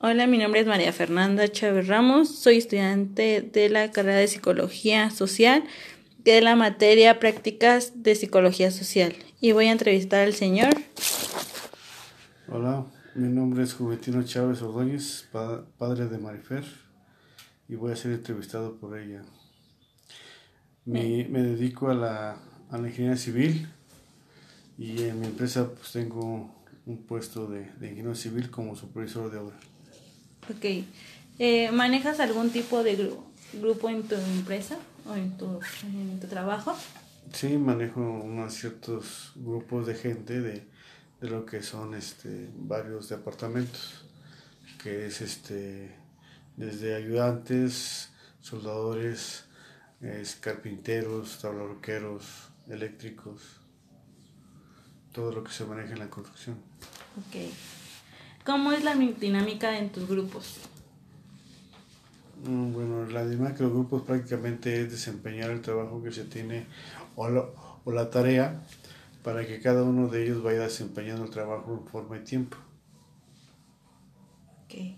Hola, mi nombre es María Fernanda Chávez Ramos, soy estudiante de la carrera de Psicología Social de la materia Prácticas de Psicología Social y voy a entrevistar al señor. Hola, mi nombre es Juventino Chávez Ordóñez, padre de Marifer y voy a ser entrevistado por ella. Me, me dedico a la, a la ingeniería civil y en mi empresa pues tengo un puesto de, de ingeniero civil como supervisor de obra. Ok. Eh, ¿Manejas algún tipo de grupo en tu empresa o en tu, en tu trabajo? Sí, manejo unos ciertos grupos de gente de, de lo que son este, varios departamentos, que es este, desde ayudantes, soldadores, es, carpinteros, tablaroqueros, eléctricos, todo lo que se maneja en la construcción. Ok. ¿Cómo es la dinámica en tus grupos? Mm, bueno, la dinámica de los grupos prácticamente es desempeñar el trabajo que se tiene o, o la tarea para que cada uno de ellos vaya desempeñando el trabajo en forma y tiempo. Ok.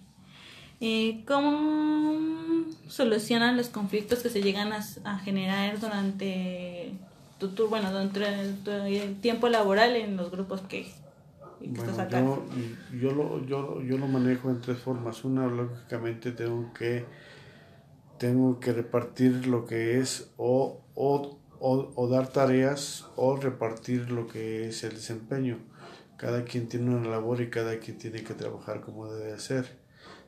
Eh, ¿Cómo solucionan los conflictos que se llegan a, a generar durante tu, tu, bueno, durante el tiempo laboral en los grupos que bueno, yo, yo, lo, yo, yo lo manejo en tres formas. Una, lógicamente, tengo que, tengo que repartir lo que es o, o, o, o, dar tareas o repartir lo que es el desempeño. Cada quien tiene una labor y cada quien tiene que trabajar como debe hacer.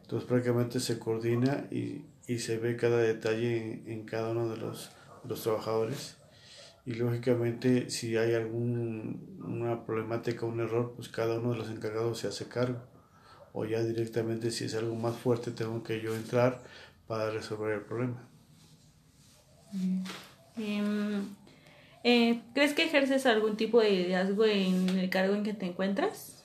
Entonces prácticamente se coordina y, y se ve cada detalle en, en cada uno de los, de los trabajadores y lógicamente si hay alguna problemática, un error, pues cada uno de los encargados se hace cargo. O ya directamente si es algo más fuerte tengo que yo entrar para resolver el problema. Em, eh, ¿Crees que ejerces algún tipo de liderazgo en el cargo en que te encuentras?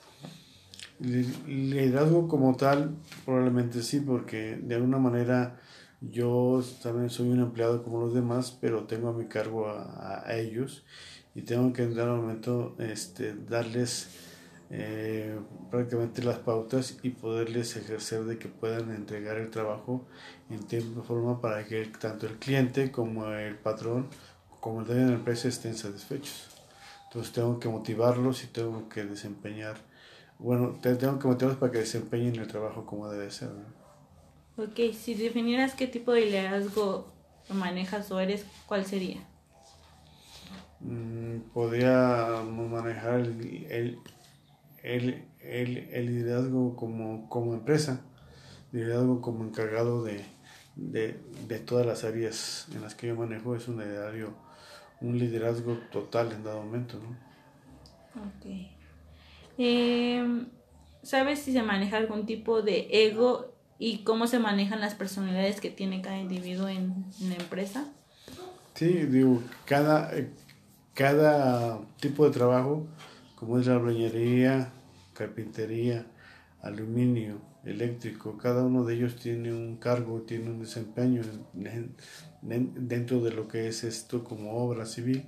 Liderazgo como tal, probablemente sí, porque de alguna manera yo también soy un empleado como los demás, pero tengo a mi cargo a, a ellos y tengo que en algún momento este, darles eh, prácticamente las pautas y poderles ejercer de que puedan entregar el trabajo en tiempo y forma para que tanto el cliente como el patrón como el de la empresa estén satisfechos. Entonces tengo que motivarlos y tengo que desempeñar, bueno, tengo que motivarlos para que desempeñen el trabajo como debe ser. Ok, si definieras qué tipo de liderazgo manejas o eres, ¿cuál sería? Mm, podría manejar el, el, el, el, liderazgo como, como empresa, liderazgo como encargado de, de, de, todas las áreas en las que yo manejo, es un liderazgo, un liderazgo total en dado momento. ¿no? Ok. Eh, ¿Sabes si se maneja algún tipo de ego y cómo se manejan las personalidades que tiene cada individuo en, en la empresa. Sí, digo, cada, cada tipo de trabajo, como es la albañilería, carpintería, aluminio, eléctrico, cada uno de ellos tiene un cargo, tiene un desempeño dentro de lo que es esto como obra civil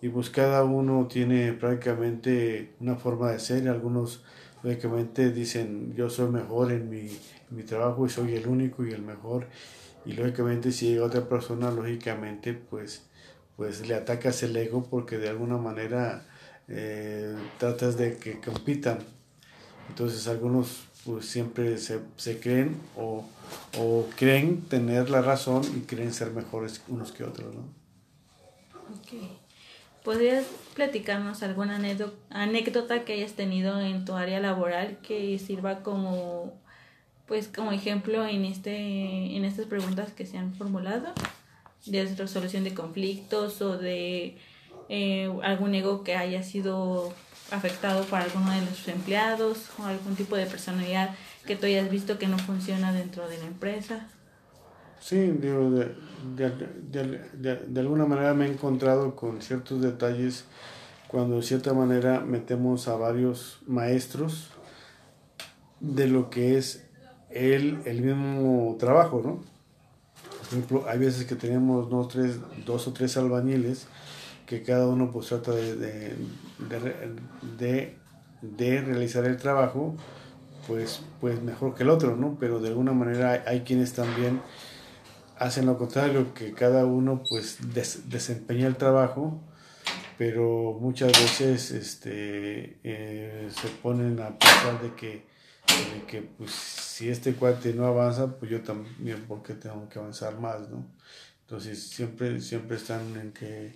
y pues cada uno tiene prácticamente una forma de ser, algunos lógicamente dicen yo soy mejor en mi, mi, trabajo y soy el único y el mejor y lógicamente si llega otra persona lógicamente pues pues le atacas el ego porque de alguna manera eh, tratas de que compitan. Entonces algunos pues siempre se, se creen o, o, creen tener la razón y creen ser mejores unos que otros ¿no? ¿Podrías platicarnos alguna anécdota que hayas tenido en tu área laboral que sirva como pues como ejemplo en este en estas preguntas que se han formulado de resolución de conflictos o de eh, algún ego que haya sido afectado por alguno de los empleados o algún tipo de personalidad que tú hayas visto que no funciona dentro de la empresa Sí, digo, de, de, de, de, alguna manera me he encontrado con ciertos detalles cuando de cierta manera metemos a varios maestros de lo que es el, el mismo trabajo, ¿no? Por ejemplo, hay veces que tenemos dos, tres, dos o tres albañiles que cada uno pues trata de, de, realizar el trabajo pues, pues mejor que el otro, ¿no? Pero de alguna manera hay, quienes también hacen lo contrario, que cada uno pues desempeña el trabajo, pero muchas veces este, eh, se ponen a pensar de que, de que pues, si este cuate no avanza, pues yo también, porque tengo que avanzar más, ¿no? Entonces siempre, siempre están en que,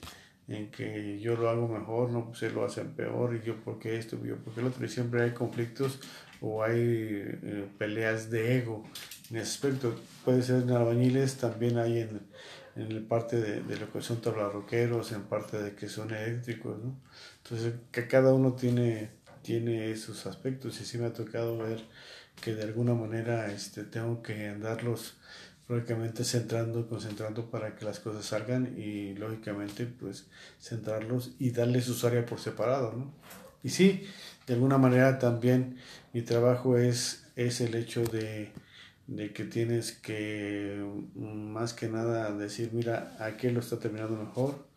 en que yo lo hago mejor, no, pues lo hace peor, y yo porque esto, yo porque el otro, y siempre hay conflictos o hay eh, peleas de ego en ese aspecto. Puede ser en albañiles, también hay en, en el parte de, de, lo que son tablarroqueros, en parte de que son eléctricos, ¿no? Entonces, que cada uno tiene, tiene esos aspectos y sí me ha tocado ver que de alguna manera este, tengo que andarlos lógicamente centrando, concentrando para que las cosas salgan y lógicamente pues centrarlos y darles su área por separado, ¿no? Y sí, de alguna manera también mi trabajo es, es el hecho de, de que tienes que más que nada decir, mira, aquel lo está terminando mejor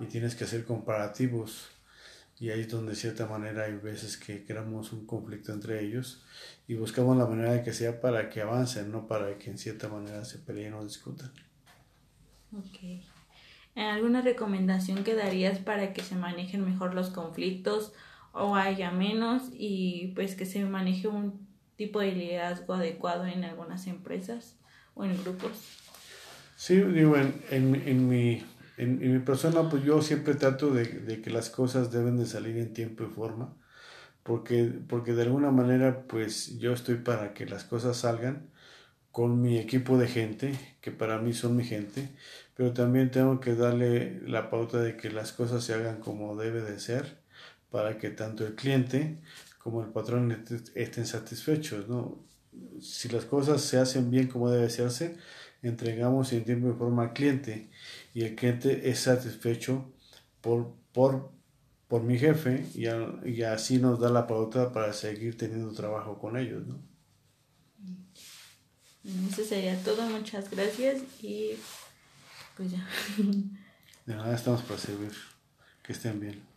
y tienes que hacer comparativos y ahí es donde de cierta manera hay veces que creamos un conflicto entre ellos y buscamos la manera de que sea para que avancen, no para que en cierta manera se peleen o discutan. Ok. ¿Alguna recomendación que darías para que se manejen mejor los conflictos o haya menos y pues que se maneje un tipo de liderazgo adecuado en algunas empresas o en grupos? Sí, digo, en, en, en mi en, mi persona, pues yo siempre trato de, de, que las cosas deben de salir en tiempo y forma, porque, porque de alguna manera, pues yo estoy para que las cosas salgan con mi equipo de gente, que para mí son mi gente, pero también tengo que darle la pauta de que las cosas se hagan como debe de ser, para que tanto el cliente como el patrón estén satisfechos, ¿no? Si las cosas se hacen bien como debe hacerse, entregamos en tiempo y forma al cliente y el cliente es satisfecho por, por, por mi jefe y, y, así nos da la pauta para seguir teniendo trabajo con ellos. ¿no? Eso sería todo, muchas gracias y pues ya. De nada estamos para servir. Que estén bien.